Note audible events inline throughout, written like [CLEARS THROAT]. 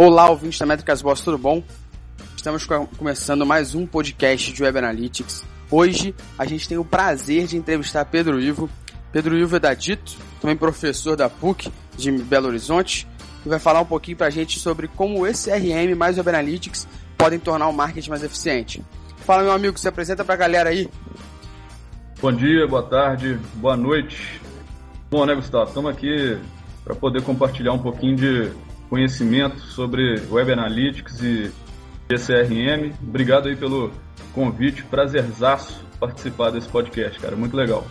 Olá, ouvintes da Métricas Boss, tudo bom? Estamos começando mais um podcast de Web Analytics. Hoje a gente tem o prazer de entrevistar Pedro Ivo. Pedro Ivo é da Dito, também professor da PUC de Belo Horizonte, e vai falar um pouquinho pra gente sobre como o SRM mais Web Analytics podem tornar o marketing mais eficiente. Fala, meu amigo, se apresenta pra galera aí. Bom dia, boa tarde, boa noite. Bom, né, Gustavo? Estamos aqui para poder compartilhar um pouquinho de conhecimento sobre Web Analytics e CRM. Obrigado aí pelo convite, prazerzaço participar desse podcast, cara, muito legal.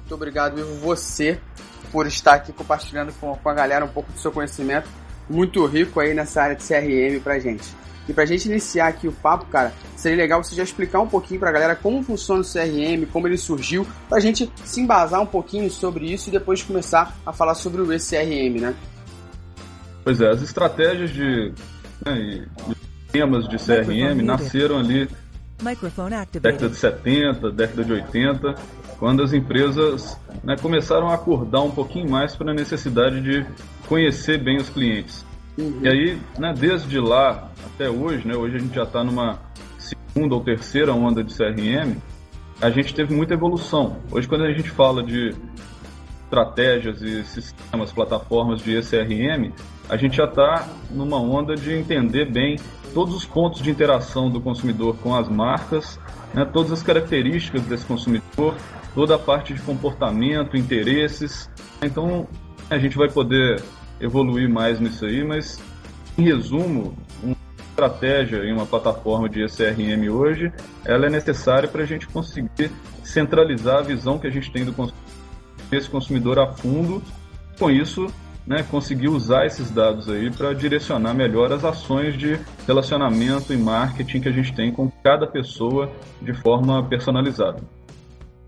Muito obrigado, Ivo, você, por estar aqui compartilhando com, com a galera um pouco do seu conhecimento, muito rico aí nessa área de CRM pra gente. E pra gente iniciar aqui o papo, cara, seria legal você já explicar um pouquinho pra galera como funciona o CRM, como ele surgiu, pra gente se embasar um pouquinho sobre isso e depois começar a falar sobre o ECRM, né? Pois é, as estratégias de, né, temas de CRM nasceram ali década de 70, década de 80, quando as empresas né, começaram a acordar um pouquinho mais para a necessidade de conhecer bem os clientes. Uhum. E aí, né, desde lá até hoje, né, hoje a gente já está numa segunda ou terceira onda de CRM, a gente teve muita evolução. Hoje, quando a gente fala de estratégias e sistemas, plataformas de ECRM, a gente já está numa onda de entender bem todos os pontos de interação do consumidor com as marcas, né, todas as características desse consumidor, toda a parte de comportamento, interesses. Então, a gente vai poder evoluir mais nisso aí, mas, em resumo, uma estratégia em uma plataforma de ECRM hoje, ela é necessária para a gente conseguir centralizar a visão que a gente tem do consumidor consumidor a fundo, com isso, né, conseguir usar esses dados aí para direcionar melhor as ações de relacionamento e marketing que a gente tem com cada pessoa de forma personalizada.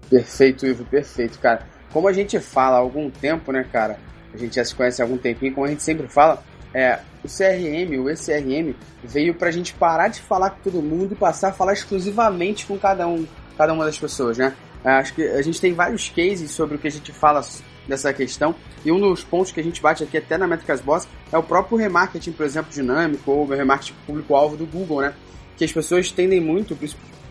Perfeito, Ivo, perfeito, cara. Como a gente fala há algum tempo, né, cara? A gente já se conhece há algum tempinho, como a gente sempre fala, é, o CRM, o ECRM, veio para a gente parar de falar com todo mundo e passar a falar exclusivamente com cada um, cada uma das pessoas, né? É, acho que a gente tem vários cases sobre o que a gente fala dessa questão. E um dos pontos que a gente bate aqui até na Métricas Boss é o próprio remarketing, por exemplo, dinâmico ou remarketing público-alvo do Google, né? Que as pessoas tendem muito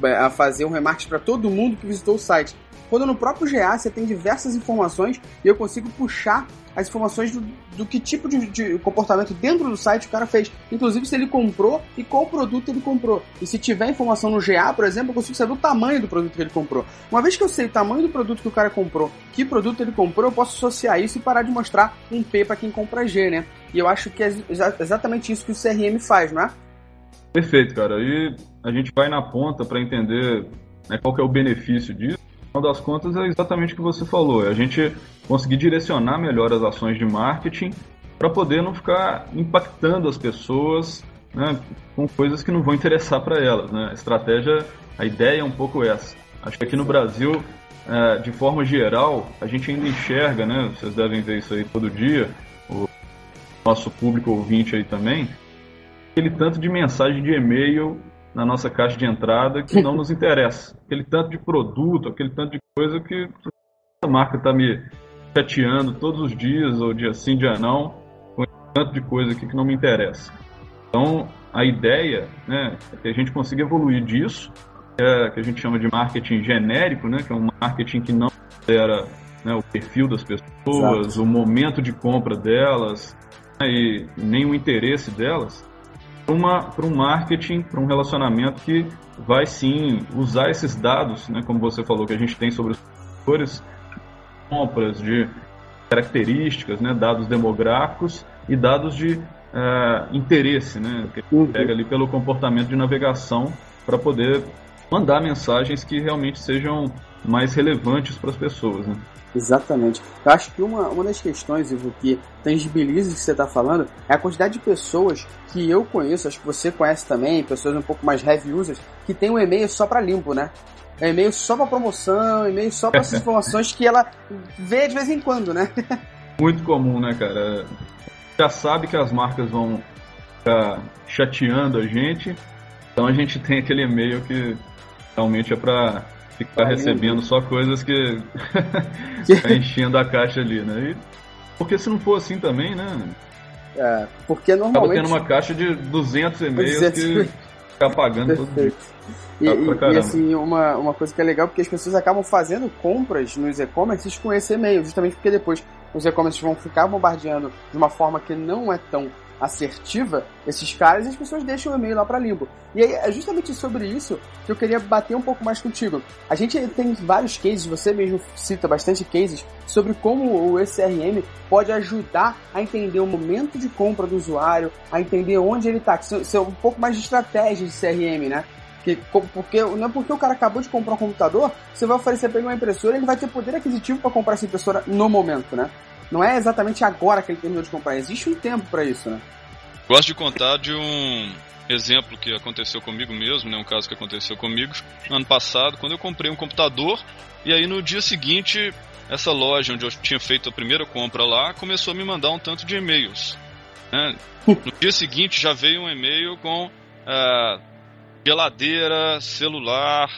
a fazer um remarketing para todo mundo que visitou o site. Quando no próprio GA você tem diversas informações e eu consigo puxar as informações do, do que tipo de, de, comportamento dentro do site o cara fez. Inclusive se ele comprou e qual produto ele comprou. E se tiver informação no GA, por exemplo, eu consigo saber o tamanho do produto que ele comprou. Uma vez que eu sei o tamanho do produto que o cara comprou, que produto ele comprou, eu posso associar isso e parar de mostrar um P para quem compra G, né? E eu acho que é exatamente isso que o CRM faz, não é? Perfeito, cara. E a gente vai na ponta para entender né, qual é o benefício disso final das contas é exatamente o que você falou, é a gente conseguir direcionar melhor as ações de marketing para poder não ficar impactando as pessoas né, com coisas que não vão interessar para elas. Né? A estratégia, a ideia é um pouco essa. Acho que aqui no Brasil, é, de forma geral, a gente ainda enxerga, né, vocês devem ver isso aí todo dia, o nosso público ouvinte aí também, aquele tanto de mensagem de e-mail na nossa caixa de entrada que não [LAUGHS] nos interessa. Aquele tanto de produto, aquele tanto de coisa que a marca está me chateando todos os dias, ou dia sim, dia não, com tanto de coisa aqui que não me interessa. Então, a ideia né, é que a gente consiga evoluir disso, que, é, que a gente chama de marketing genérico, né, que é um marketing que não era né, o perfil das pessoas, Exato. o momento de compra delas né, e nem o interesse delas, para um marketing, para um relacionamento que vai sim usar esses dados, né, como você falou, que a gente tem sobre os consumidores, compras, de características, né, dados demográficos e dados de uh, interesse, né, que a gente uhum. pega ali pelo comportamento de navegação para poder mandar mensagens que realmente sejam mais relevantes para as pessoas. Né. Exatamente. Eu acho que uma, uma das questões, Ivo, que tangibiliza o que você está falando é a quantidade de pessoas que eu conheço, acho que você conhece também, pessoas um pouco mais heavy users, que tem um e-mail só para limpo, né? É e-mail só para promoção, e-mail só para [LAUGHS] essas informações que ela vê de vez em quando, né? Muito comum, né, cara? Já sabe que as marcas vão ficar chateando a gente, então a gente tem aquele e-mail que realmente é para ficar tá recebendo só coisas que [LAUGHS] [LAUGHS] tá enchendo a caixa ali, né? E, porque se não for assim também, né? É, porque normalmente... Acaba tendo uma caixa de 200 e-mails 200... que fica pagando Perfeito. E, e, e, assim, uma, uma coisa que é legal, porque as pessoas acabam fazendo compras nos e-commerces com esse e-mail, justamente porque depois os e-commerces vão ficar bombardeando de uma forma que não é tão assertiva esses caras e as pessoas deixam o e-mail lá para limbo. E aí é justamente sobre isso que eu queria bater um pouco mais contigo. A gente tem vários cases, você mesmo cita bastante cases sobre como o SRM pode ajudar a entender o momento de compra do usuário, a entender onde ele está, ser um pouco mais de estratégia de CRM, né? Que, porque, não é porque o cara acabou de comprar um computador, você vai oferecer para ele uma impressora, ele vai ter poder aquisitivo para comprar essa impressora no momento, né? Não é exatamente agora que ele terminou de comprar, existe um tempo para isso, né? Gosto de contar de um exemplo que aconteceu comigo mesmo, né? Um caso que aconteceu comigo no ano passado, quando eu comprei um computador e aí no dia seguinte essa loja onde eu tinha feito a primeira compra lá começou a me mandar um tanto de e-mails. Né? [LAUGHS] No dia seguinte já veio um e-mail com uh, geladeira, celular,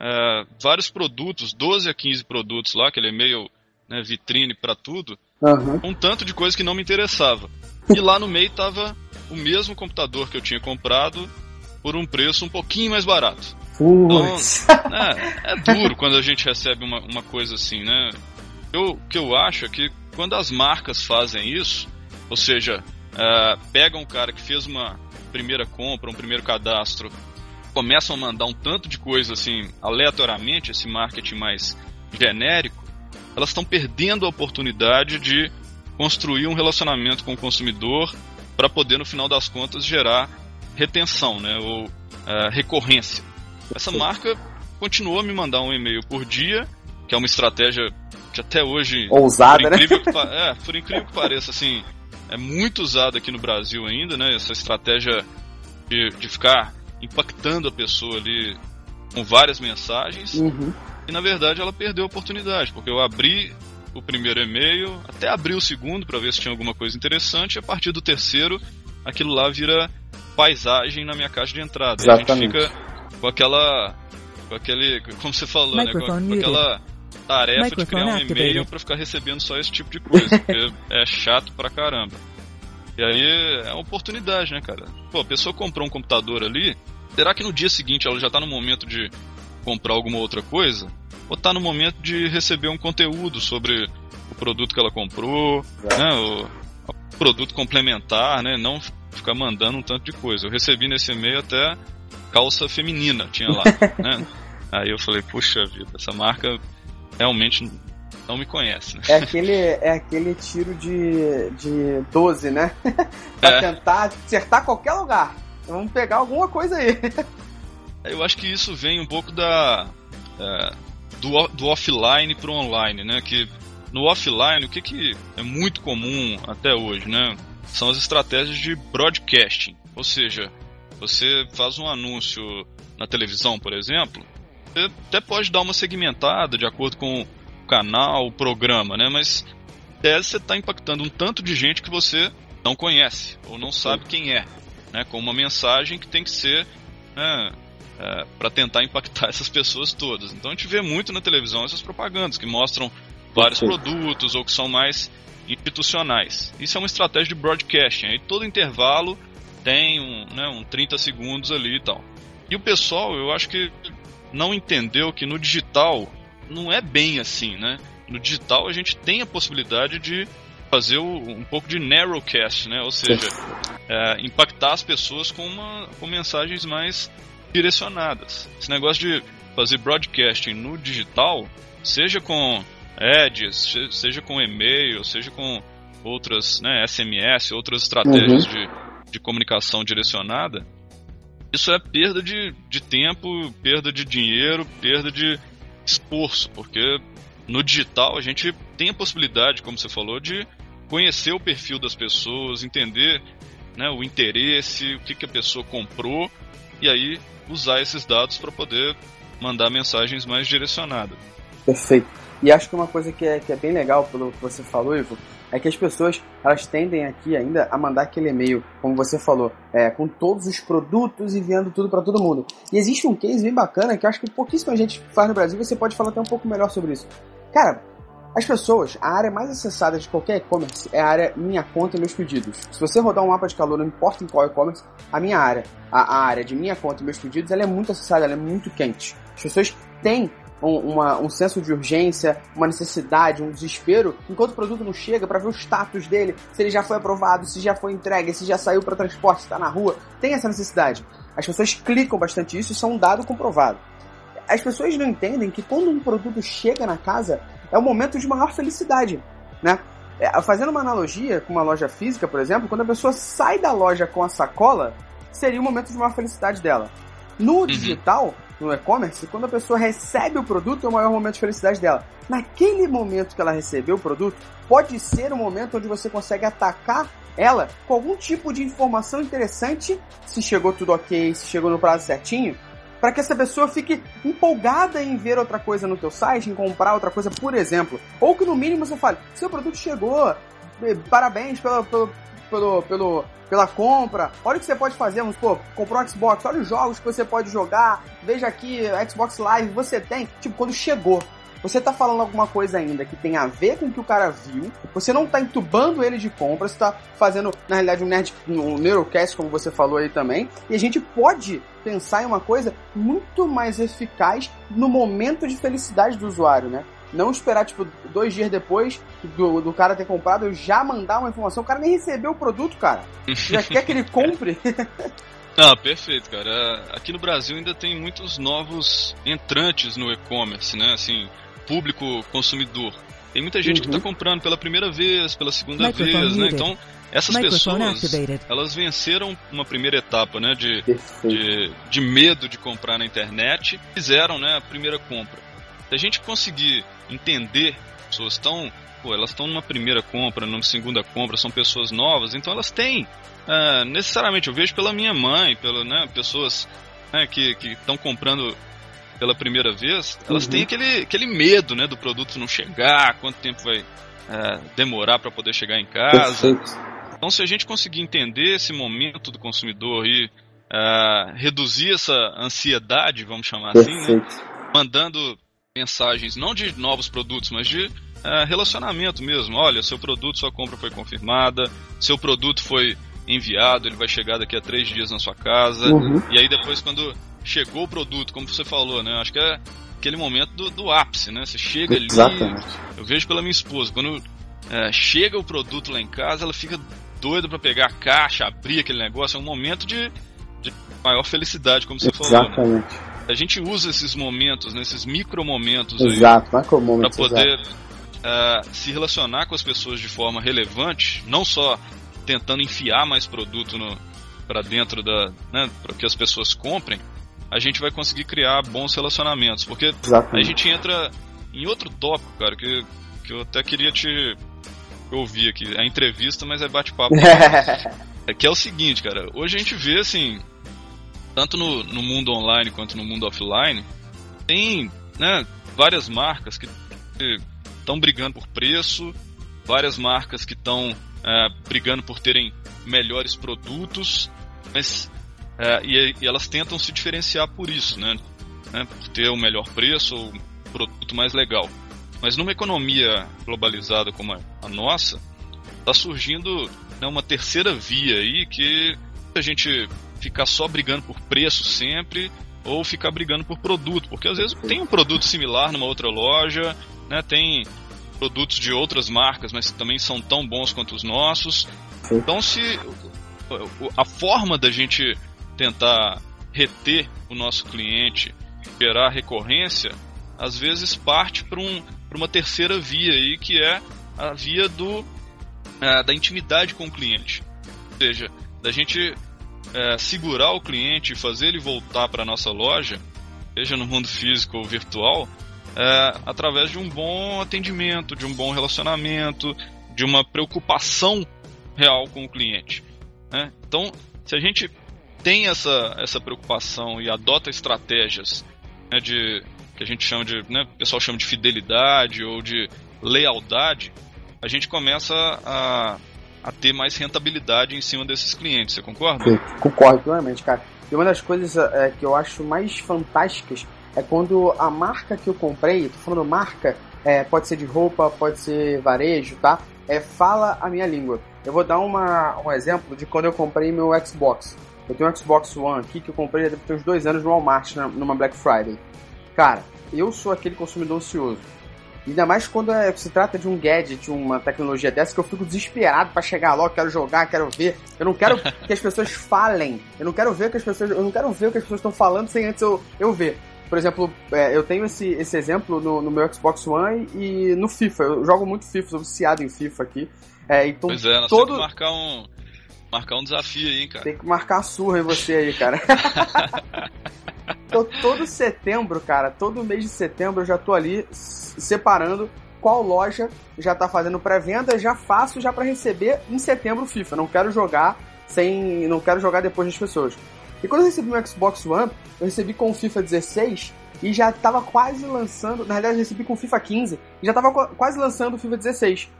uh, vários produtos, 12 a 15 produtos lá, aquele e-mail né, vitrine para tudo, uhum. um tanto de coisa que não me interessava. E lá no meio tava o mesmo computador que eu tinha comprado por um preço um pouquinho mais barato. Então, [LAUGHS] é, é, duro quando a gente recebe uma, uma coisa assim, né? O que eu acho é que quando as marcas fazem isso, ou seja, uh, pegam um cara que fez uma primeira compra, um primeiro cadastro, começam a mandar um tanto de coisa assim, aleatoriamente, esse marketing mais genérico, elas estão perdendo a oportunidade de construir um relacionamento com o consumidor para poder, no final das contas, gerar retenção, né, ou uh, recorrência. Essa marca continuou a me mandar um e-mail por dia, que é uma estratégia que até hoje. Ousada, por né? incrível né? Que, [LAUGHS] é, por incrível que pareça, assim, é muito usada aqui no Brasil ainda, né? Essa estratégia de, de ficar impactando a pessoa ali com várias mensagens. Uhum. E na verdade ela perdeu a oportunidade, porque eu abri o primeiro e-mail, até abri o segundo para ver se tinha alguma coisa interessante, e a partir do terceiro, aquilo lá vira paisagem na minha caixa de entrada. E a gente fica com aquela. com aquele. como você falou, né? Com, com aquela tarefa de criar um e-mail para ficar recebendo só esse tipo de coisa, porque [LAUGHS] é chato pra caramba. E aí é uma oportunidade, né, cara? Pô, a pessoa comprou um computador ali, será que no dia seguinte ela já tá no momento de comprar alguma outra coisa? Ou tá no momento de receber um conteúdo sobre o produto que ela comprou, né, o, o produto complementar, né, não ficar mandando um tanto de coisa. Eu recebi nesse e-mail até calça feminina, tinha lá, [LAUGHS] né? Aí eu falei, puxa vida, essa marca realmente não me conhece. Né? É aquele, é aquele tiro de, de 12, né? [LAUGHS] pra é. tentar acertar qualquer lugar. Vamos pegar alguma coisa aí. [LAUGHS] Eu acho que isso vem um pouco da. É, do, do offline para o online, né? Que no offline, o que, que é muito comum até hoje, né? São as estratégias de broadcasting. Ou seja, você faz um anúncio na televisão, por exemplo, você até pode dar uma segmentada de acordo com o canal, o programa, né? Mas tese você está impactando um tanto de gente que você não conhece ou não sabe quem é, né? Com uma mensagem que tem que ser né, é, para tentar impactar [LAUGHS] essas pessoas todas. Então a gente vê muito na televisão essas propagandas que mostram vários produtos ou que são mais institucionais. Isso é uma estratégia de broadcasting. Aí todo intervalo tem um, né, um 30 segundos ali e tal. E o pessoal, eu acho que não entendeu que no digital não é bem assim, né? No digital a gente tem a possibilidade de fazer um pouco de narrowcast, né? Ou seja, é, impactar as pessoas com, uma, com mensagens mais direcionadas. Esse negócio de fazer broadcasting no digital, seja com ads, seja com e-mail, seja com outras, né, SMS, outras estratégias uhum. de, de comunicação direcionada, isso é perda de, de tempo, perda de dinheiro, perda de esforço, porque no digital a gente tem a possibilidade, como você falou, de conhecer o perfil das pessoas, entender né, o interesse, o que, que a pessoa comprou, e aí usar esses dados para poder mandar mensagens mais direcionadas. Perfeito. E acho que uma coisa que é, que é bem legal pelo que você falou, Ivo, é que as pessoas elas tendem aqui ainda a mandar aquele e-mail, como você falou, é, com todos os produtos enviando tudo para todo mundo. E existe um case bem bacana que acho que pouquíssima gente faz no Brasil, você pode falar até um pouco melhor sobre isso. Cara, As pessoas, a área mais acessada de qualquer e-commerce é a área minha conta e meus pedidos. Se você rodar um mapa de calor, não importa em qual e-commerce, a minha área, a, a, área de minha conta e meus pedidos, ela é muito acessada, ela é muito quente. As pessoas têm um, uma, um senso de urgência, uma necessidade, um desespero, enquanto o produto não chega para ver o status dele, se ele já foi aprovado, se já foi entregue, se já saiu para transporte, está na rua. Tem essa necessidade. As pessoas clicam bastante isso, isso é um dado comprovado. As pessoas não entendem que quando um produto chega na casa, é o momento de maior felicidade, né? É, fazendo uma analogia com uma loja física, por exemplo, quando a pessoa sai da loja com a sacola, seria o momento de maior felicidade dela. No uhum. digital, no e-commerce, quando a pessoa recebe o produto, é o maior momento de felicidade dela. Naquele momento que ela recebeu o produto, pode ser o momento onde você consegue atacar ela com algum tipo de informação interessante, se chegou tudo ok, se chegou no prazo certinho, para que essa pessoa fique empolgada em ver outra coisa no teu site, em comprar outra coisa, por exemplo. Ou que no mínimo você fale, seu produto chegou, eh, parabéns pelo, pelo, pelo, pelo, pela compra, olha o que você pode fazer, vamos supor, comprou um Xbox, olha os jogos que você pode jogar, veja aqui, Xbox Live, você tem, tipo, quando chegou, você tá falando alguma coisa ainda que tem a ver com o que o cara viu, você não tá entubando ele de compra, você tá fazendo, na realidade, um nerd, um neurocast, como você falou aí também, e a gente pode pensar em uma coisa muito mais eficaz no momento de felicidade do usuário, né? Não esperar, tipo, dois dias depois do, do cara ter comprado, eu já mandar uma informação. O cara nem recebeu o produto, cara. [LAUGHS] Já quer que ele compre. Ah, perfeito, cara. Aqui no Brasil ainda tem muitos novos entrantes no e-commerce, né? Assim, público consumidor. Tem muita gente uhum. que está comprando pela primeira vez, pela segunda Microphone vez, né? Então, essas pessoas, activated. elas venceram uma primeira etapa, né? De, de, de, medo de comprar na internet, fizeram, né? A primeira compra. Se a gente conseguir entender, pessoas estão, elas estão numa primeira compra, numa segunda compra, são pessoas novas, então elas têm, uh, necessariamente, eu vejo pela minha mãe, pela, né? Pessoas né, que estão comprando pela primeira vez, elas uhum. têm aquele, aquele medo, né, do produto não chegar, quanto tempo vai é, demorar para poder chegar em casa. Perfeito. Então, se a gente conseguir entender esse momento do consumidor e é, reduzir essa ansiedade, vamos chamar Perfeito. assim, né, mandando mensagens não de novos produtos, mas de é, relacionamento mesmo. Olha, seu produto, sua compra foi confirmada, seu produto foi enviado, ele vai chegar daqui a três dias na sua casa. Uhum. E aí depois, quando chegou o produto, como você falou, né? Acho que é aquele momento do, do ápice, né? Você chega Exatamente. ali. Eu vejo pela minha esposa, quando é, chega o produto lá em casa, ela fica doida para pegar a caixa, abrir aquele negócio. É um momento de, de maior felicidade, como você Exatamente. falou. Né? A gente usa esses momentos, né, esses micro momentos Exato, para poder uh, se relacionar com as pessoas de forma relevante, não só tentando enfiar mais produto para dentro da, né, para que as pessoas comprem, a gente vai conseguir criar bons relacionamentos. Porque Exatamente. a gente entra em outro tópico, cara, que, que eu até queria te ouvir aqui. É entrevista, mas é bate-papo. [LAUGHS] é que é o seguinte, cara. Hoje a gente vê, assim, tanto no, no mundo online quanto no mundo offline, tem né, várias marcas que estão brigando por preço, várias marcas que estão é, brigando por terem melhores produtos, mas é, e, e, elas tentam se diferenciar por isso, né? né? Por ter o melhor preço ou produto mais legal. Mas numa economia globalizada como a nossa, está surgindo né, uma terceira via aí que a gente ficar só brigando por preço sempre ou ficar brigando por produto, porque às vezes tem um produto similar numa outra loja, né, tem produtos de outras marcas, mas também são tão bons quanto os nossos. Então, se a forma da gente tentar reter o nosso cliente, gerar recorrência, às vezes parte para um, uma terceira via aí, que é a via do, é, da intimidade com o cliente. Ou seja, da gente é, segurar o cliente fazer ele voltar para a nossa loja, seja no mundo físico ou virtual, é, através de um bom atendimento, de um bom relacionamento, de uma preocupação real com o cliente. Né? Então, se a gente tem essa, essa preocupação e adota estratégias né, de que a gente chama de, né, o pessoal chama de fidelidade ou de lealdade, a gente começa a, a ter mais rentabilidade em cima desses clientes. Você concorda? Sim, concordo plenamente, cara. E uma das coisas é, que eu acho mais fantásticas é quando a marca que eu comprei, tô falando marca é, pode ser de roupa, pode ser varejo, tá? É, fala a minha língua. Eu vou dar uma, um exemplo de quando eu comprei meu Xbox. Eu tenho um Xbox One aqui que eu comprei há uns dois anos no Walmart, numa Black Friday. Cara, eu sou aquele consumidor ansioso. Ainda mais quando é, se trata de um gadget, uma tecnologia dessa, que eu fico desesperado para chegar logo, quero jogar, quero ver. Eu não quero [LAUGHS] que as pessoas falem. Eu não quero ver que as pessoas. Eu não quero ver o que as pessoas estão falando sem antes eu, eu ver. Por exemplo, é, eu tenho esse, esse exemplo no, no, meu Xbox One e no FIFA. Eu jogo muito FIFA, sou viciado em FIFA aqui. É, então pois é, nós todo... temos que marcar um, marcar um desafio aí, cara. Tem que marcar a surra em você aí, cara. [LAUGHS] então, todo setembro, cara, todo mês de setembro eu já tô ali separando qual loja já tá fazendo pré-venda, já faço já para receber em setembro o FIFA. Não quero jogar sem, não quero jogar depois das pessoas. E quando eu recebi meu Xbox One, eu recebi com o FIFA 16 e já tava quase lançando. Na verdade, eu recebi com o FIFA 15 e já tava quase lançando o FIFA 16.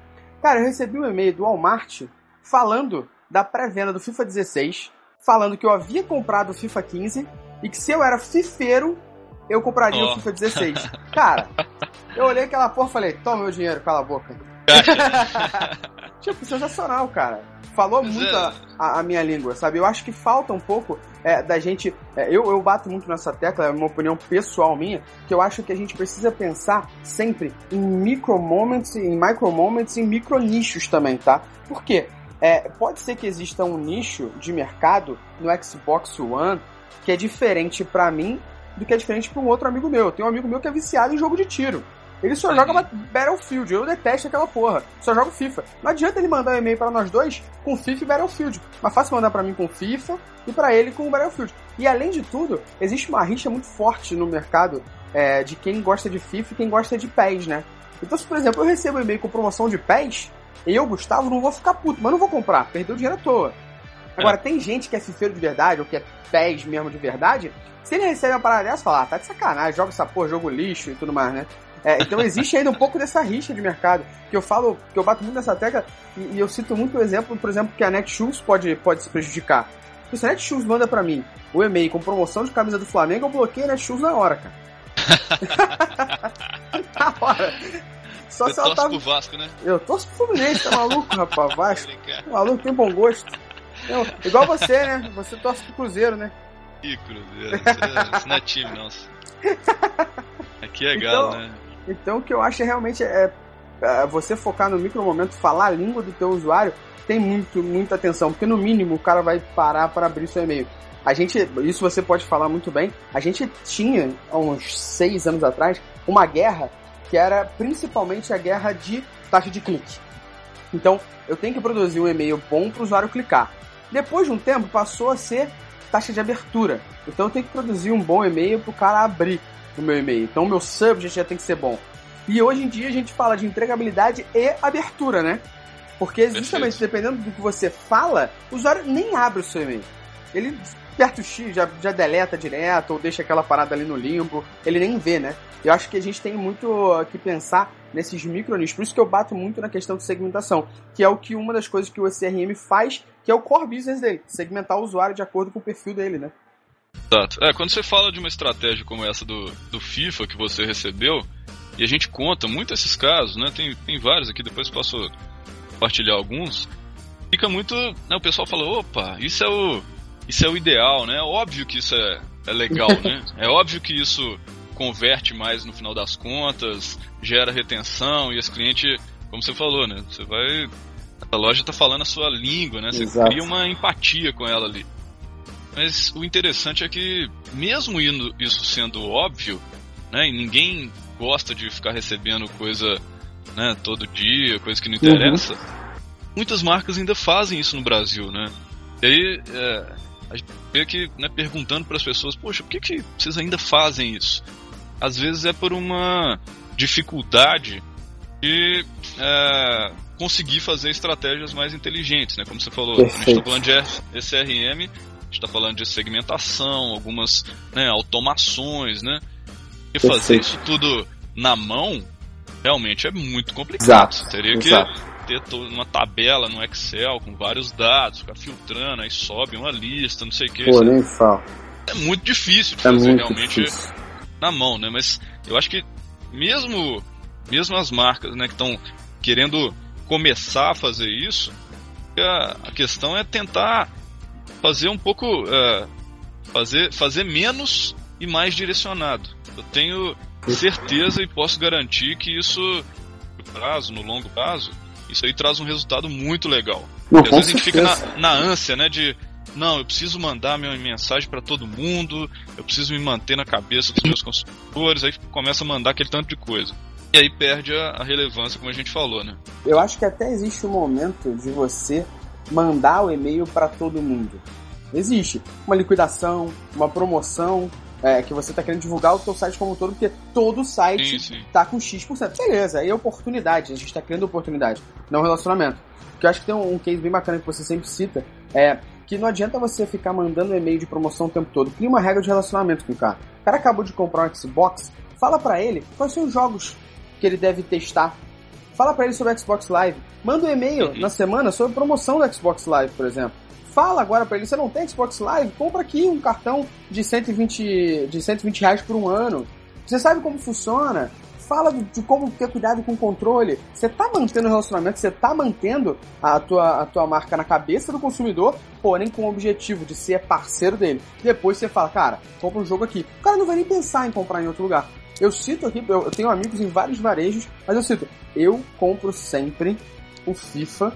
Cara, eu recebi um e-mail do Walmart falando da pré-venda do FIFA 16, falando que eu havia comprado o FIFA 15 e que se eu era fifeiro, eu compraria oh. o FIFA 16. [LAUGHS] Cara, eu olhei aquela porra e falei: toma meu dinheiro, cala a boca. [LAUGHS] tipo, sensacional, cara falou muito é. a, a, a, minha língua, sabe? Eu acho que falta um pouco é, da gente. É, eu, eu bato muito nessa tecla, é uma opinião pessoal minha, que eu acho que a gente precisa pensar sempre em micro moments, em micro moments, em micro nichos também, tá? Por quê? É, pode ser que exista um nicho de mercado no Xbox One que é diferente para mim do que é diferente para um outro amigo meu. Tem um amigo meu que é viciado em jogo de tiro. Ele só joga Battlefield. Eu detesto aquela porra. Só jogo FIFA. Não adianta ele mandar um e-mail para nós dois com FIFA e Battlefield. Mas fácil mandar para mim com FIFA e para ele com Battlefield. E além de tudo, existe uma rixa muito forte no mercado é, de quem gosta de FIFA e quem gosta de PES, né? Então, se por exemplo eu recebo um e-mail com promoção de PES, eu, Gustavo, não vou ficar puto, mas não vou comprar, perdeu dinheiro à toa. Agora, é. tem gente que é fifeiro de verdade, ou que é PES mesmo de verdade, se ele recebe uma parada dessa, fala, ah, tá de sacanagem, joga essa porra, jogo lixo e tudo mais, né? É, então existe ainda um pouco dessa rixa de mercado. Que eu falo, que eu bato muito nessa tecla, e, e eu cito muito o exemplo, por exemplo, que a Netshoes pode, pode se prejudicar. Se a Netshoes manda pra mim o e-mail com promoção de camisa do Flamengo, eu bloqueio a Netshoes na hora, cara. [LAUGHS] na hora. Só Você se ela tá... pro Vasco, né? Eu torço pro Fluminense, tá maluco, rapaz? [LAUGHS] Vasco. Tá maluco, tem bom gosto. Eu, igual você, né? Você torce pro Cruzeiro, né? Ih, Cruzeiro. Isso não é time, não. [LAUGHS] Aqui é galo, então, né? Então o que eu acho é realmente é, é você focar no micro momento, falar a língua do teu usuário, tem muito, muita atenção, porque no mínimo o cara vai parar para abrir seu e-mail. A gente, isso você pode falar muito bem, a gente tinha, há uns seis anos atrás, uma guerra que era principalmente a guerra de taxa de clique. Então, eu tenho que produzir um e-mail bom para o usuário clicar. Depois de um tempo, passou a ser taxa de abertura. Então, eu tenho que produzir um bom e-mail para o cara abrir o meu e-mail. Então o meu subject já tem que ser bom. E hoje em dia a gente fala de entregabilidade e abertura, né? Porque justamente dependendo do que você fala, o usuário nem abre o seu e-mail. Ele aperta o X, já, já deleta direto, ou deixa aquela parada ali no limbo, ele nem vê, né? Eu acho que a gente tem muito que pensar nesses micronichos. Por isso que eu bato muito na questão de segmentação, que é o que uma das coisas que o CRM faz, que é o core business dele, segmentar o usuário de acordo com o perfil dele, né? Exato. É, quando você fala de uma estratégia como essa do, do FIFA que você recebeu, e a gente conta muito esses casos, né? Tem, tem vários aqui, depois posso compartilhar alguns. Fica muito. Né, o pessoal fala, opa, isso é o. Isso é o ideal, né? É óbvio que isso é, é legal, né? [LAUGHS] É óbvio que isso converte mais no final das contas, gera retenção e esse cliente, como você falou, né? Você vai. A loja está falando a sua língua, né? Você Exato. cria uma empatia com ela ali. Mas o interessante é que, mesmo isso sendo óbvio, né, e ninguém gosta de ficar recebendo coisa né, todo dia, coisa que não interessa, uhum. muitas marcas ainda fazem isso no Brasil, né? E aí é, a gente vê que né, perguntando para as pessoas, poxa, por que, que vocês ainda fazem isso? Às vezes é por uma dificuldade de é, conseguir fazer estratégias mais inteligentes, né? Como você falou, Perfeito. a gente está falando de SRM está falando de segmentação, algumas né, automações, né? E fazer isso tudo na mão realmente é muito complicado. Exato, teria exato. que ter uma tabela no Excel com vários dados, ficar filtrando, aí sobe uma lista, não sei o que. Pô, nem fala. É muito difícil de é fazer realmente difícil. na mão, né? Mas eu acho que mesmo mesmo as marcas né, que estão querendo começar a fazer isso, a, a, questão é tentar fazer um pouco. É, fazer, fazer menos e mais direcionado. Eu tenho certeza e posso garantir que isso, no prazo, no longo prazo, isso aí traz um resultado muito legal. Não, às vezes a gente fica na, na ânsia, né, de não, eu preciso mandar minha mensagem para todo mundo, eu preciso me manter na cabeça dos meus consumidores, aí começa a mandar aquele tanto de coisa. E aí perde a, a relevância, como a gente falou, né? Eu acho que até existe um momento de você mandar o e-mail para todo mundo. Existe uma liquidação, uma promoção, é, que você está querendo divulgar o seu site como um todo, porque todo site está com X%. Beleza, aí é oportunidade, a gente está criando oportunidade, não relacionamento. Que eu acho que tem um, um case bem bacana que você sempre cita, é que não adianta você ficar mandando e-mail de promoção o tempo todo. Cria uma regra de relacionamento com o cara. O cara acabou de comprar um Xbox, fala para ele quais são os jogos que ele deve testar. Fala para ele sobre o Xbox Live. Manda um e-mail uhum. na semana sobre promoção do Xbox Live, por exemplo. Fala agora para ele, você não tem Xbox Live? Compra aqui um cartão de 120, de 120 reais por um ano. Você sabe como funciona? Fala de como ter cuidado com o controle. Você tá mantendo o relacionamento, você tá mantendo a tua, a tua marca na cabeça do consumidor, porém com o objetivo de ser parceiro dele. Depois você fala, cara, compra um jogo aqui. O cara não vai nem pensar em comprar em outro lugar. Eu cito aqui, eu, tenho amigos em vários varejos, mas eu cito, eu compro sempre o FIFA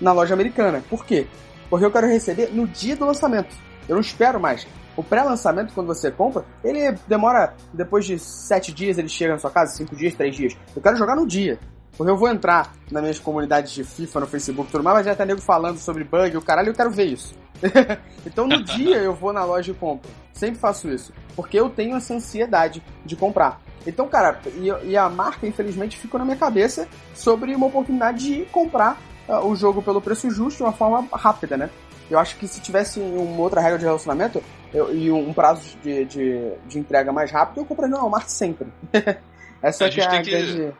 na loja americana. Por quê? porque eu quero receber no dia do lançamento. Eu não espero mais. O pré-lançamento, quando você compra, ele demora, depois de sete dias, ele chega na sua casa, cinco dias, três dias. Eu quero jogar no dia. Porque eu vou entrar nas minhas comunidades de FIFA no Facebook e tudo mais, mas já tá nego falando sobre bug, o caralho, eu quero ver isso. [LAUGHS] então no dia eu vou na loja e compro. Sempre faço isso. Porque eu tenho essa ansiedade de comprar. Então, cara, e, e a marca, infelizmente, ficou na minha cabeça sobre uma oportunidade de comprar uh, o jogo pelo preço justo de uma forma rápida, né? Eu acho que se tivesse uma outra regra de relacionamento eu, e um prazo de, de, de, entrega mais rápido, eu compraria no Walmart sempre. [LAUGHS] Essa a que é a grande...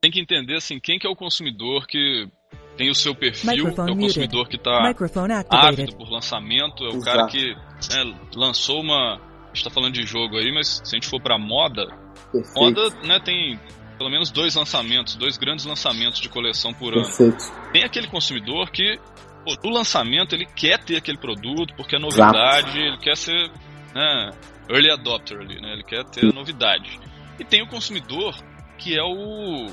Tem que entender, assim, quem que é o consumidor que tem o seu perfil, é o consumidor que está ávido por lançamento, é o Exato. cara que né, lançou uma... A gente tá falando de jogo aí, mas se a gente for pra moda, Perfeito. moda né, tem pelo menos dois lançamentos, dois grandes lançamentos de coleção por Perfeito. ano. Tem aquele consumidor que, pô, do lançamento, ele quer ter aquele produto porque é novidade, Exato. ele quer ser né, early adopter ali, né? Ele quer ter a novidade. E tem o consumidor que é o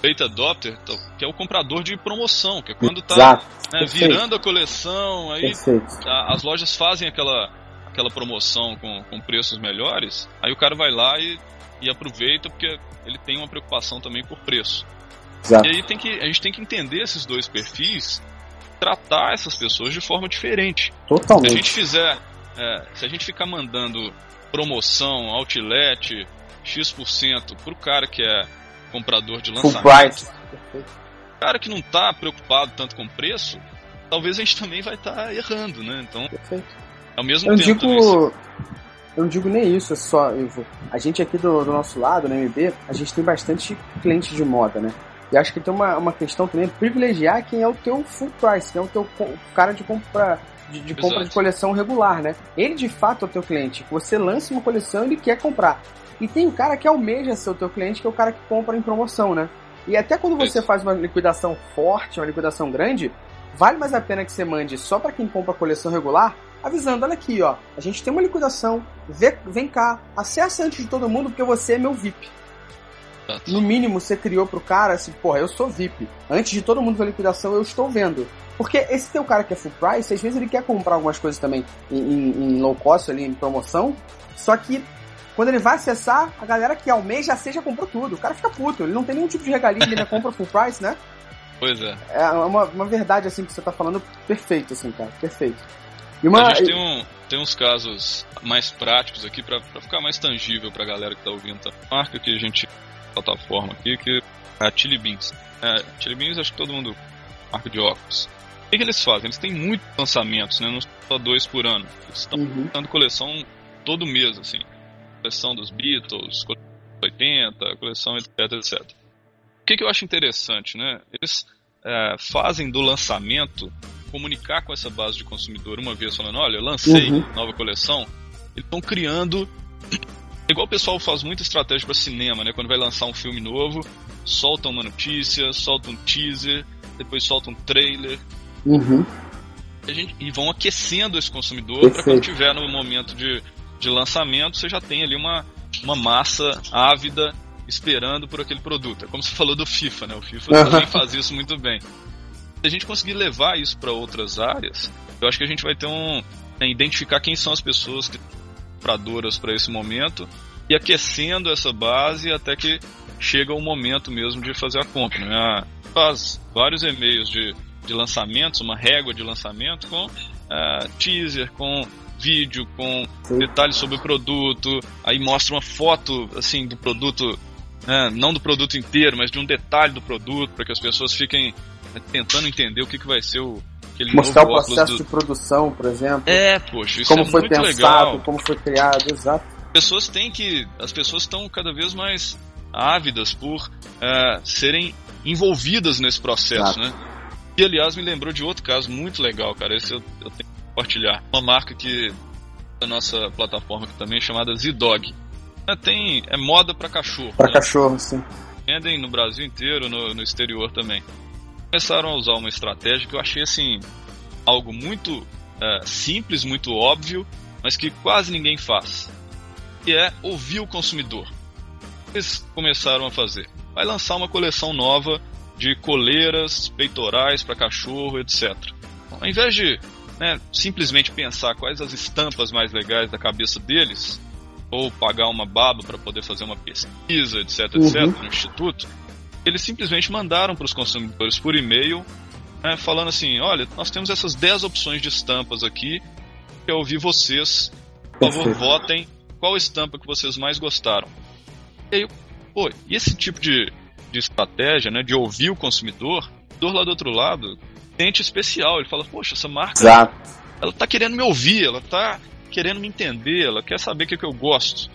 beta adopter, que é o comprador de promoção, que é quando tá né, virando a coleção, aí a, as lojas fazem aquela, aquela promoção com, com preços melhores, aí o cara vai lá e e aproveita porque ele tem uma preocupação também por preço. Exato. E aí tem que, a gente tem que entender esses dois perfis, tratar essas pessoas de forma diferente. Totalmente. Se a gente fizer, é, se a gente ficar mandando promoção, outlet, X% pro cara que é comprador de lançamento, cara que não está preocupado tanto com preço, talvez a gente também vai estar tá errando, né? Então, Perfeito. ao mesmo eu tempo. Digo, eu não digo nem isso, é só. Ivo. A gente aqui do, do nosso lado, na MB, a gente tem bastante cliente de moda, né? E acho que tem uma, uma questão também de privilegiar quem é o teu full price, quem é o teu cara de compra de, de compra de coleção regular, né? Ele de fato é o teu cliente. Você lança uma coleção e ele quer comprar. E tem o cara que almeja ser o teu cliente, que é o cara que compra em promoção, né? E até quando você Isso. faz uma liquidação forte, uma liquidação grande, vale mais a pena que você mande só para quem compra coleção regular avisando, olha aqui, ó, a gente tem uma liquidação, vem cá, acessa antes de todo mundo porque você é meu VIP. No mínimo, você criou pro cara assim, porra, eu sou VIP. Antes de todo mundo ver a liquidação, eu estou vendo. Porque esse teu cara que é full price, às vezes ele quer comprar algumas coisas também em, em, em low cost, ali, em promoção, só que quando ele vai acessar, a galera que almeja seja comprou tudo. O cara fica puto, ele não tem nenhum tipo de regalia, ele ainda compra full price, né? Pois é. É uma, uma verdade, assim, que você tá falando perfeito, assim, cara, perfeito. E uma... A gente tem, um, tem uns casos mais práticos aqui para ficar mais tangível pra galera que tá ouvindo. Tá? Marca que a gente. Plataforma aqui, que é a Chili Beans. É, Chili Beans, acho que todo mundo. marca de óculos. O que, que eles fazem? Eles têm muitos lançamentos, né? Não só dois por ano. Eles estão uhum. dando coleção todo mês, assim. Coleção dos Beatles, coleção 80, coleção etc, etc. O que, que eu acho interessante, né? Eles é, fazem do lançamento comunicar com essa base de consumidor uma vez falando, olha, lancei uhum. nova coleção, eles estão criando Igual o pessoal faz muita estratégia para cinema, né? Quando vai lançar um filme novo, solta uma notícia, solta um teaser, depois solta um trailer. Uhum. Gente, e vão aquecendo esse consumidor para quando tiver no momento de, de lançamento, você já tem ali uma, uma massa ávida esperando por aquele produto. É como você falou do FIFA, né? O FIFA uhum. também faz isso muito bem. Se a gente conseguir levar isso para outras áreas, eu acho que a gente vai ter um. É, identificar quem são as pessoas que compradoras para esse momento e aquecendo essa base até que chega o momento mesmo de fazer a compra. Né? Ah, faz vários e-mails de, de lançamentos, uma régua de lançamento com uh, teaser, com vídeo, com detalhes sobre o produto, aí mostra uma foto assim do produto, né? não do produto inteiro, mas de um detalhe do produto para que as pessoas fiquem né, tentando entender o que, que vai ser o Mostrar o processo do... de produção, por exemplo. É, poxa, isso como é foi muito pensado, legal. como foi criado, exato. Pessoas têm que, as pessoas estão cada vez mais ávidas por uh, serem envolvidas nesse processo, exato. né? E aliás me lembrou de outro caso muito legal, cara. Esse eu, eu tenho que compartilhar. Uma marca que da nossa plataforma aqui também chamada Z-Dog. É, tem é moda para cachorro. Para né? cachorro, sim. Vendem no Brasil inteiro, no, no exterior também começaram a usar uma estratégia que eu achei assim algo muito uh, simples, muito óbvio, mas que quase ninguém faz, que é ouvir o consumidor. Eles começaram a fazer. Vai lançar uma coleção nova de coleiras, peitorais para cachorro, etc. Ao invés de né, simplesmente pensar quais as estampas mais legais da cabeça deles, ou pagar uma baba para poder fazer uma pesquisa, etc, etc, uhum. no instituto, eles simplesmente mandaram para os consumidores por e-mail, né, falando assim: olha, nós temos essas 10 opções de estampas aqui, quero ouvir vocês. Por favor, votem qual estampa que vocês mais gostaram. E aí, pô, e esse tipo de, de estratégia, né, de ouvir o consumidor, do lá do outro lado, sente especial. Ele fala: poxa, essa marca, Exato. ela tá querendo me ouvir, ela tá querendo me entender, ela quer saber o que, que eu gosto.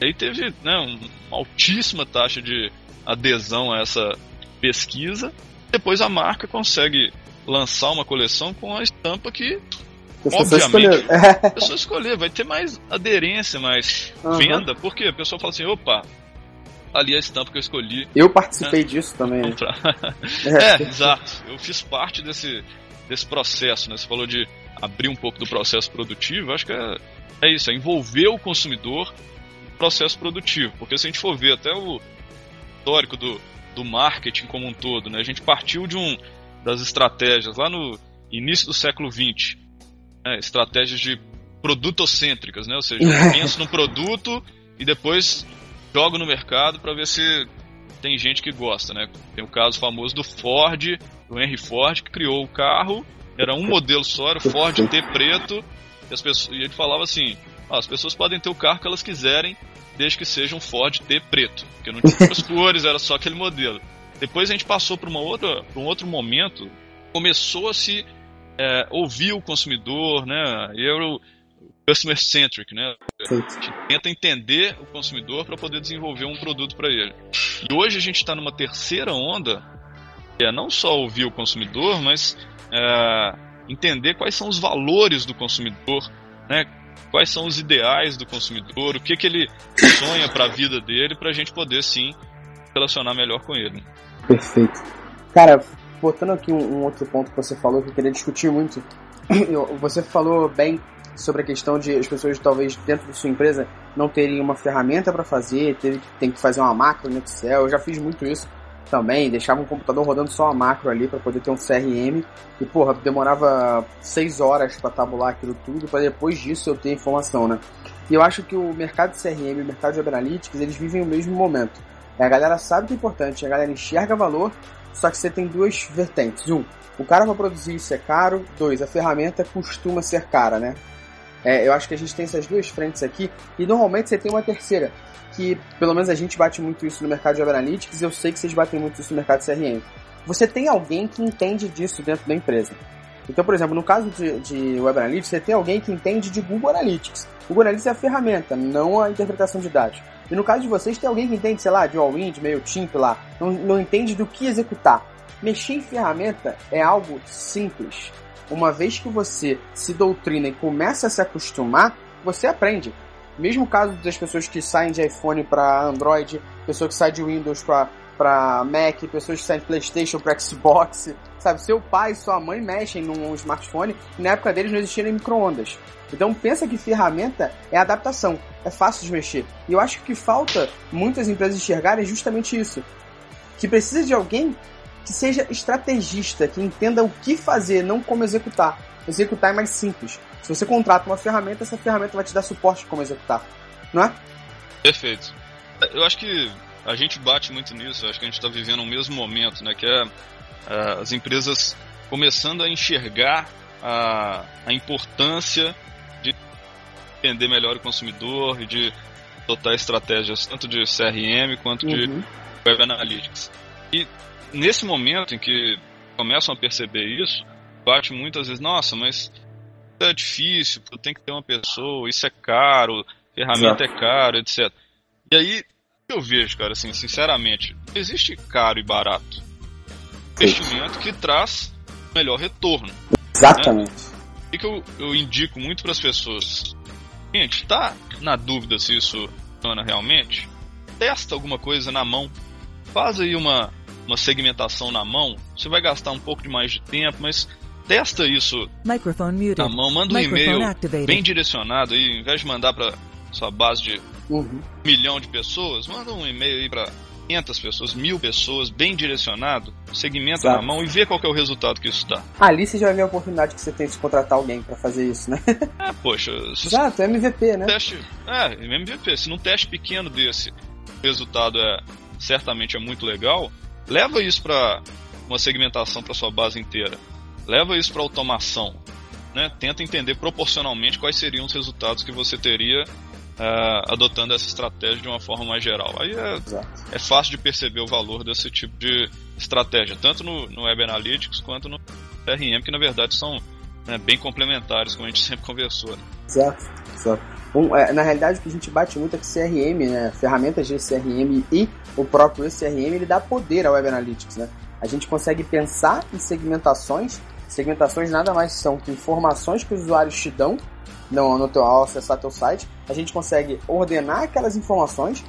E aí teve né, uma altíssima taxa de adesão a essa pesquisa. Depois a marca consegue lançar uma coleção com a estampa que obviamente a [LAUGHS] pessoa escolher, vai ter mais aderência, mais uhum. venda, porque a pessoa fala assim, opa, ali a estampa que eu escolhi. Eu participei né? disso também. Né? [LAUGHS] é, exato. Eu fiz parte desse, desse processo, né? Você falou de abrir um pouco do processo produtivo, acho que é, é isso, é envolver o consumidor no processo produtivo. Porque se a gente for ver até o, histórico do, do marketing como um todo. Né? A gente partiu de um das estratégias lá no início do século XX, né? estratégias de produtocêntricas, né? ou seja, eu [LAUGHS] penso no produto e depois jogo no mercado para ver se tem gente que gosta. Né? Tem o caso famoso do Ford, do Henry Ford, que criou o carro, era um modelo só, era o Ford T preto, e, as pessoas, e ele falava assim, ah, as pessoas podem ter o carro que elas quiserem, desde que seja um Ford T preto, porque não tinha outras [LAUGHS] cores, era só aquele modelo. Depois a gente passou para uma outra, para um outro momento, começou a se é, ouvir o consumidor, né? E o customer centric, né? A gente tenta entender o consumidor para poder desenvolver um produto para ele. E hoje a gente está numa terceira onda, que é não só ouvir o consumidor, mas é, entender quais são os valores do consumidor, né? Quais são os ideais do consumidor, o que, que ele sonha para a vida dele, para a gente poder sim relacionar melhor com ele. Perfeito. Cara, botando aqui um, um, outro ponto que você falou que eu queria discutir muito, [CLEARS THROAT] você falou bem sobre a questão de as pessoas talvez dentro da sua empresa não terem uma ferramenta para fazer, ter, tem que fazer uma macro no Excel. Eu já fiz muito isso também, deixava um computador rodando só a macro ali para poder ter um CRM e porra, demorava seis horas para tabular aquilo tudo para depois disso eu ter informação, né? E eu acho que o mercado de CRM o mercado de Analytics, eles vivem o mesmo momento. A galera sabe que é importante, a galera enxerga valor, só que você tem duas vertentes. Um, o cara para produzir isso é caro. Dois, a ferramenta costuma ser cara, né? É, eu acho que a gente tem essas duas frentes aqui e normalmente você tem uma terceira, que pelo menos a gente bate muito isso no mercado de Web Analytics e eu sei que vocês batem muito isso no mercado de CRM. Você tem alguém que entende disso dentro da empresa. Então, por exemplo, no caso de, de Web Analytics, você tem alguém que entende de Google Analytics. Google Analytics é a ferramenta, não a interpretação de dados. E no caso de vocês, tem alguém que entende, sei lá, de Allwind, MailChimp lá, não, não entende do que executar. Mexer em ferramenta é algo simples. Uma vez que você se doutrina e começa a se acostumar, você aprende. Mesmo caso das pessoas que saem de iPhone para Android, pessoa que sai de Windows para Mac, pessoas que saem de PlayStation para Xbox, sabe? Seu pai sua mãe mexem num smartphone e na época deles não existia nem micro-ondas. Então pensa que ferramenta é adaptação, é fácil de mexer. E eu acho que falta muitas empresas enxergarem justamente isso. Que precisa de alguém que seja estrategista, que entenda o que fazer, não como executar. Executar é mais simples. Se você contrata uma ferramenta, essa ferramenta vai te dar suporte como executar. Não é? Perfeito. Eu acho que a gente bate muito nisso, acho que a gente está vivendo o mesmo momento, né? Que é, é as empresas começando a enxergar a, a importância de entender melhor o consumidor e de adotar estratégias tanto de CRM quanto de uhum. Web Analytics. E nesse momento em que começam a perceber isso, bate muitas vezes, nossa, mas é difícil, tenho que ter uma pessoa, isso é caro, ferramenta Exato. é caro, etc. E aí eu vejo, cara, assim, sinceramente, existe caro e barato. Investimento que traz melhor retorno. Exatamente. Né? O que eu, eu indico muito para as pessoas? Gente, tá na dúvida se isso funciona realmente? Testa alguma coisa na mão. Faz aí uma, uma segmentação na mão. Você vai gastar um pouco de mais de tempo, mas testa isso na mão. Manda um e-mail bem direcionado aí, em vez de mandar para sua base de uhum. um milhão de pessoas, manda um e-mail aí para 500 pessoas, mil pessoas, bem direcionado, segmenta Exato. na mão e vê qual é o resultado que isso dá. Ali você já vai ver a oportunidade que você tem de contratar alguém para fazer isso, né? É, poxa. Exato, MVP, né? Teste, é, MVP. Se num teste pequeno desse, o resultado é certamente é muito legal, leva isso para uma segmentação para sua base inteira. Leva isso para automação. Né? Tenta entender proporcionalmente quais seriam os resultados que você teria uh, adotando essa estratégia de uma forma mais geral. Aí é, é, fácil de perceber o valor desse tipo de estratégia, tanto no, no Web Analytics quanto no CRM, que na verdade são né, bem complementares, como a gente [LAUGHS] sempre conversou. Né? Exato, exato. Bom, é, na realidade, o que a gente bate muito é que CRM, né, ferramentas de CRM e o próprio CRM, ele dá poder ao Web Analytics. Né? A gente consegue pensar em segmentações. Segmentações nada mais são que informações que os usuários te dão no, no teu, ao acessar teu site, a gente consegue ordenar aquelas informações,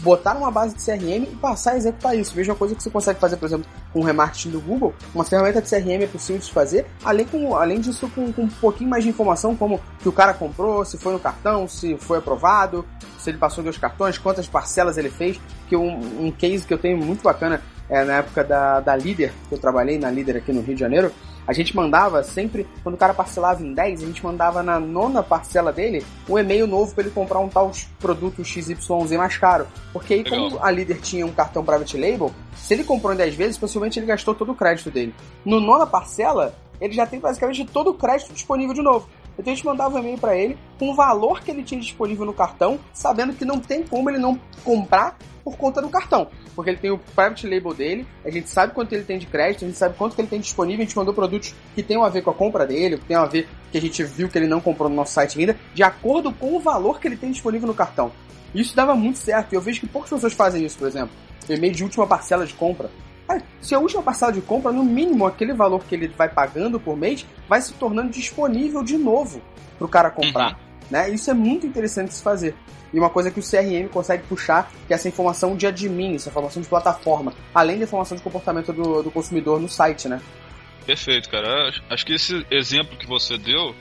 botar numa base de CRM e passar a executar isso. Mesma coisa que você consegue fazer, por exemplo, com o remarketing do Google, uma ferramenta de CRM é possível de fazer, além, com, além disso com, com um pouquinho mais de informação, como que o cara comprou, se foi no cartão, se foi aprovado, se ele passou dois cartões, quantas parcelas ele fez, que um, um case que eu tenho muito bacana é na época da, da Líder, que eu trabalhei na Líder aqui no Rio de Janeiro, a gente mandava sempre, quando o cara parcelava em 10, a gente mandava na nona parcela dele um e-mail novo para ele comprar um tal produto XYZ mais caro. Porque aí, como a líder tinha um cartão private label, se ele comprou em 10 vezes, possivelmente ele gastou todo o crédito dele. No nona parcela, ele já tem basicamente todo o crédito disponível de novo. Então a gente mandava um e-mail para ele com o valor que ele tinha disponível no cartão, sabendo que não tem como ele não comprar por conta do cartão. Porque ele tem o private label dele, a gente sabe quanto ele tem de crédito, a gente sabe quanto que ele tem disponível, a gente mandou produtos que tem a ver com a compra dele, que tem a ver que a gente viu que ele não comprou no nosso site ainda, de acordo com o valor que ele tem disponível no cartão. Isso dava muito certo, e eu vejo que poucas pessoas fazem isso, por exemplo. E-mail de última parcela de compra. Se a última parcela de compra, no mínimo aquele valor que ele vai pagando por mês, vai se tornando disponível de novo para o cara comprar. Uhum. Né? Isso é muito interessante de se fazer. E uma coisa que o CRM consegue puxar, que é essa informação de admin, essa informação de plataforma, além da informação de comportamento do, do consumidor no site, né? Perfeito, cara. Acho que esse exemplo que você deu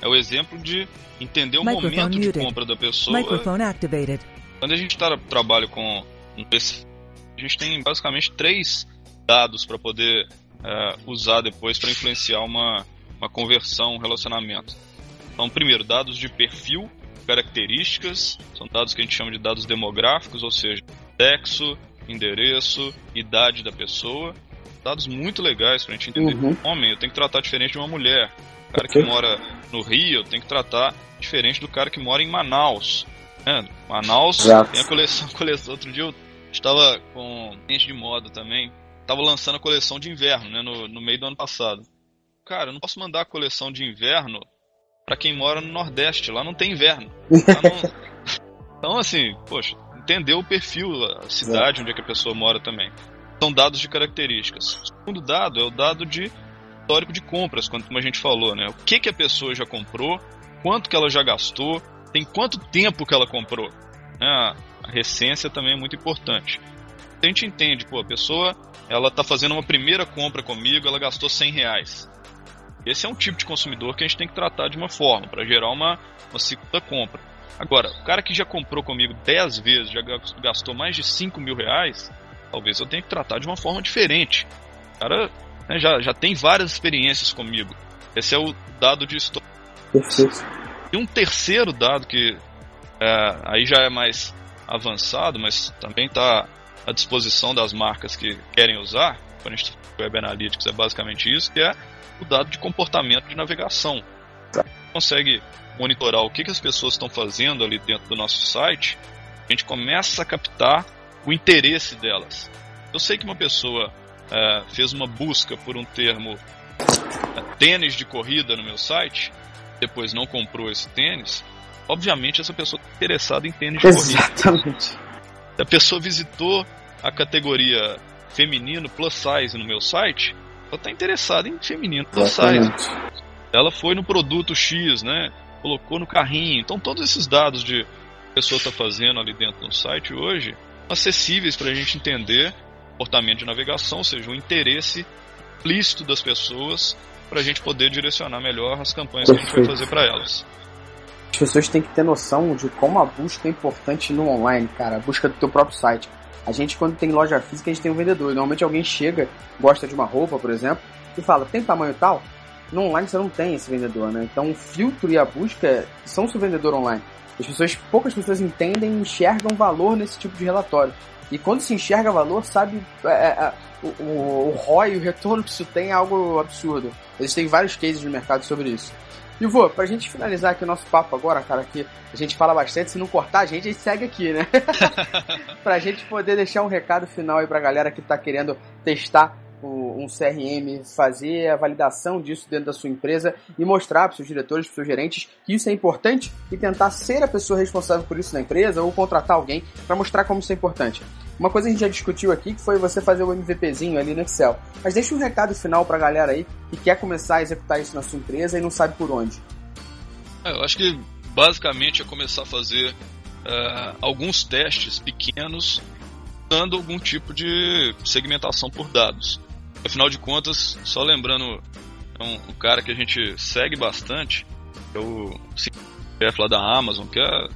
é o exemplo de entender o Microphone momento muted. de compra da pessoa. Microphone activated. Quando a gente tá, trabalha com um PC, a gente tem basicamente três dados para poder é, usar depois para influenciar uma, uma conversão, um relacionamento. Então, primeiro, dados de perfil, características, são dados que a gente chama de dados demográficos, ou seja, sexo, endereço, idade da pessoa. Dados muito legais para a gente entender. Uhum. Um homem, eu tenho que tratar diferente de uma mulher. O cara que mora no Rio, eu tenho que tratar diferente do cara que mora em Manaus. É, Manaus Exato. tem a coleção, [LAUGHS] coleção. Outro dia eu estava com gente de moda também. Estava lançando a coleção de inverno, né, no, no meio do ano passado. Cara, eu não posso mandar a coleção de inverno para quem mora no Nordeste. Lá não tem inverno. Não... [LAUGHS] Então, assim, poxa, entender o perfil, a cidade onde é que a pessoa mora também. São dados de características. O segundo dado é o dado de histórico de compras, como a gente falou, né? O que, que a pessoa já comprou, quanto que ela já gastou, tem quanto tempo que ela comprou. Né? A recência também é muito importante. A gente entende, pô, a pessoa ela está fazendo uma primeira compra comigo, ela gastou 100 reais. Esse é um tipo de consumidor que a gente tem que tratar de uma forma, para gerar uma, uma segunda compra. Agora, o cara que já comprou comigo 10 vezes, já gastou mais de 5 mil reais, talvez eu tenha que tratar de uma forma diferente. O cara né, já, já tem várias experiências comigo. Esse é o dado de história. E um terceiro dado que é, aí já é mais avançado, mas também está à disposição das marcas que querem usar, quando a gente Web Analytics é basicamente isso, que é o dado de comportamento de navegação. Tá. Consegue monitorar o que, que as pessoas estão fazendo ali dentro do nosso site, a gente começa a captar o interesse delas. Eu sei que uma pessoa é, fez uma busca por um termo é, tênis de corrida no meu site, depois não comprou esse tênis, obviamente essa pessoa está interessada em tênis de Exatamente. corrida. Exatamente. A pessoa visitou a categoria feminino plus size no meu site, ela está interessada em feminino plus size. Ela foi no produto X, né? colocou no carrinho. Então todos esses dados de a pessoa está fazendo ali dentro do site hoje acessíveis para a gente entender o comportamento de navegação, ou seja, o interesse explícito das pessoas para a gente poder direcionar melhor as campanhas Perfeito. que a gente vai fazer para elas. As pessoas têm que ter noção de como a busca é importante no online, cara, a busca do teu próprio site. A gente, quando tem loja física, a gente tem um vendedor. Normalmente alguém chega, gosta de uma roupa, por exemplo, e fala, tem tamanho tal? No online você não tem esse vendedor, né? Então o filtro e a busca são seu vendedor online. As pessoas, poucas pessoas entendem e enxergam valor nesse tipo de relatório. E quando se enxerga valor, sabe, é, é, é o, o, o ROI, o retorno que isso tem é algo absurdo. Existem vários cases no mercado sobre isso. Vou, pra gente finalizar aqui o nosso papo agora, cara, que a gente fala bastante, se não cortar a gente, a gente segue aqui, né? [LAUGHS] pra gente poder deixar um recado final aí pra galera que tá querendo testar um CRM, fazer a validação disso dentro da sua empresa e mostrar para seus diretores, para seus gerentes que isso é importante e tentar ser a pessoa responsável por isso na empresa ou contratar alguém para mostrar como isso é importante. Uma coisa a gente já discutiu aqui que foi você fazer o MVPzinho ali no Excel. Mas deixa um recado final para a galera aí que quer começar a executar isso na sua empresa e não sabe por onde. É, eu acho que basicamente é começar a fazer uh, alguns testes pequenos dando algum tipo de segmentação por dados. Afinal de contas, só lembrando é um, um cara que a gente segue bastante, é o chefe lá da Amazon, que é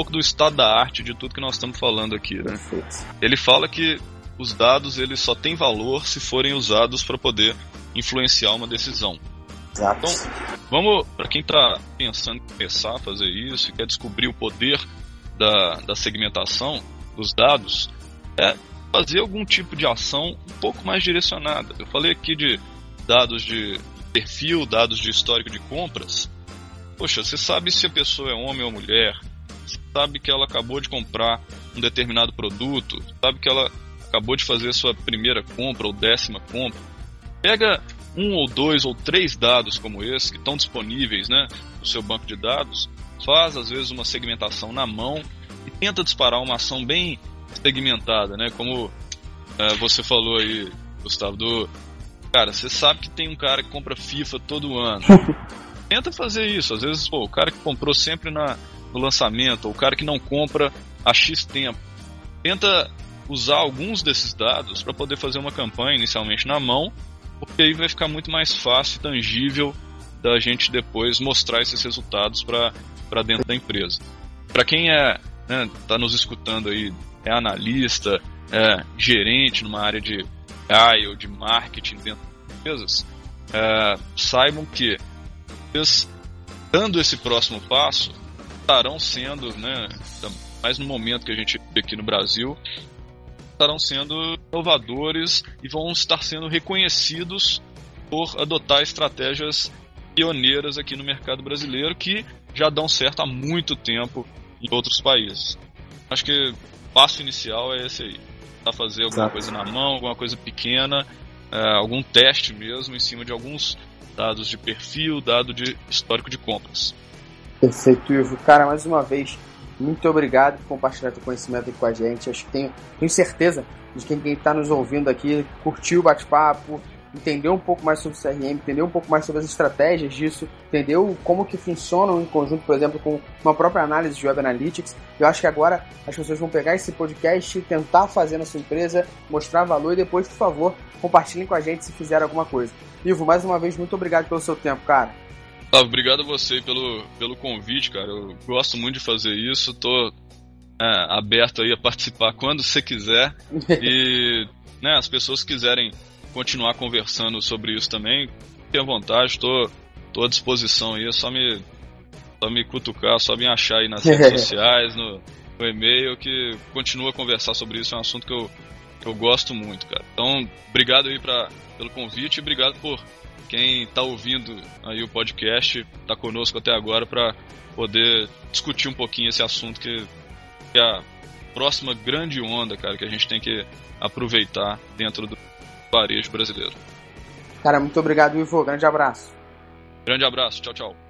pouco do estado da arte de tudo que nós estamos falando aqui, né? Ele fala que os dados eles só têm valor se forem usados para poder influenciar uma decisão. Exato. Então, vamos, para quem está pensando em começar a fazer isso e quer descobrir o poder da, da segmentação dos dados, é fazer algum tipo de ação um pouco mais direcionada. Eu falei aqui de dados de perfil, dados de histórico de compras. Poxa, você sabe se a pessoa é homem ou mulher, sabe que ela acabou de comprar um determinado produto, sabe que ela acabou de fazer sua primeira compra ou décima compra. Pega um ou dois ou três dados como esse que estão disponíveis né, no seu banco de dados, faz às vezes uma segmentação na mão e tenta disparar uma ação bem segmentada, né? Como é, você falou aí, Gustavo, do. Cara, você sabe que tem um cara que compra FIFA todo ano. [LAUGHS] Tenta fazer isso. Às vezes, pô, o cara que comprou sempre na, no lançamento, ou o cara que não compra há X tempo. Tenta usar alguns desses dados para poder fazer uma campanha inicialmente na mão, porque aí vai ficar muito mais fácil e tangível da gente depois mostrar esses resultados para dentro da empresa. Para quem é né, tá nos escutando aí é analista, é gerente numa área de AI ou de marketing dentro das empresas, é, saibam que eles, dando esse próximo passo, estarão sendo, né, mais no momento que a gente vê aqui no Brasil, estarão sendo inovadores e vão estar sendo reconhecidos por adotar estratégias pioneiras aqui no mercado brasileiro que já dão certo há muito tempo em outros países. Acho que passo inicial é esse aí. Tá fazer alguma Exato. coisa na mão, alguma coisa pequena, é, algum teste mesmo em cima de alguns dados de perfil, dado de histórico de compras. Perfeito, Ivo. Cara, mais uma vez, muito obrigado por compartilhar teu conhecimento aqui com a gente. Acho que tenho, tenho certeza de que quem está nos ouvindo aqui curtiu o bate-papo, entender um pouco mais sobre o CRM, entender um pouco mais sobre as estratégias disso, entender como que funcionam em conjunto, por exemplo, com uma própria análise de Web Analytics. Eu acho que agora as pessoas vão pegar esse podcast, tentar fazer na sua empresa, mostrar valor e depois, por favor, compartilhem com a gente se fizer alguma coisa. Ivo, mais uma vez, muito obrigado pelo seu tempo, cara. Obrigado a você pelo, pelo convite, cara. Eu gosto muito de fazer isso. Tô é, aberto aí a participar quando você quiser. [LAUGHS] e né, as pessoas que quiserem continuar conversando sobre isso também, fiquem à vontade, estou tô, tô à disposição aí, é só me, só me cutucar, só me achar aí nas redes [LAUGHS] sociais, no, no e-mail, que continua a conversar sobre isso, é um assunto que eu, que eu gosto muito, cara. Então, obrigado aí pra, pelo convite e obrigado por quem está ouvindo aí o podcast, está conosco até agora para poder discutir um pouquinho esse assunto que é a próxima grande onda, cara, que a gente tem que aproveitar dentro do varejo brasileiro. Cara, muito obrigado, Ivo. Grande abraço. Grande abraço. Tchau, tchau.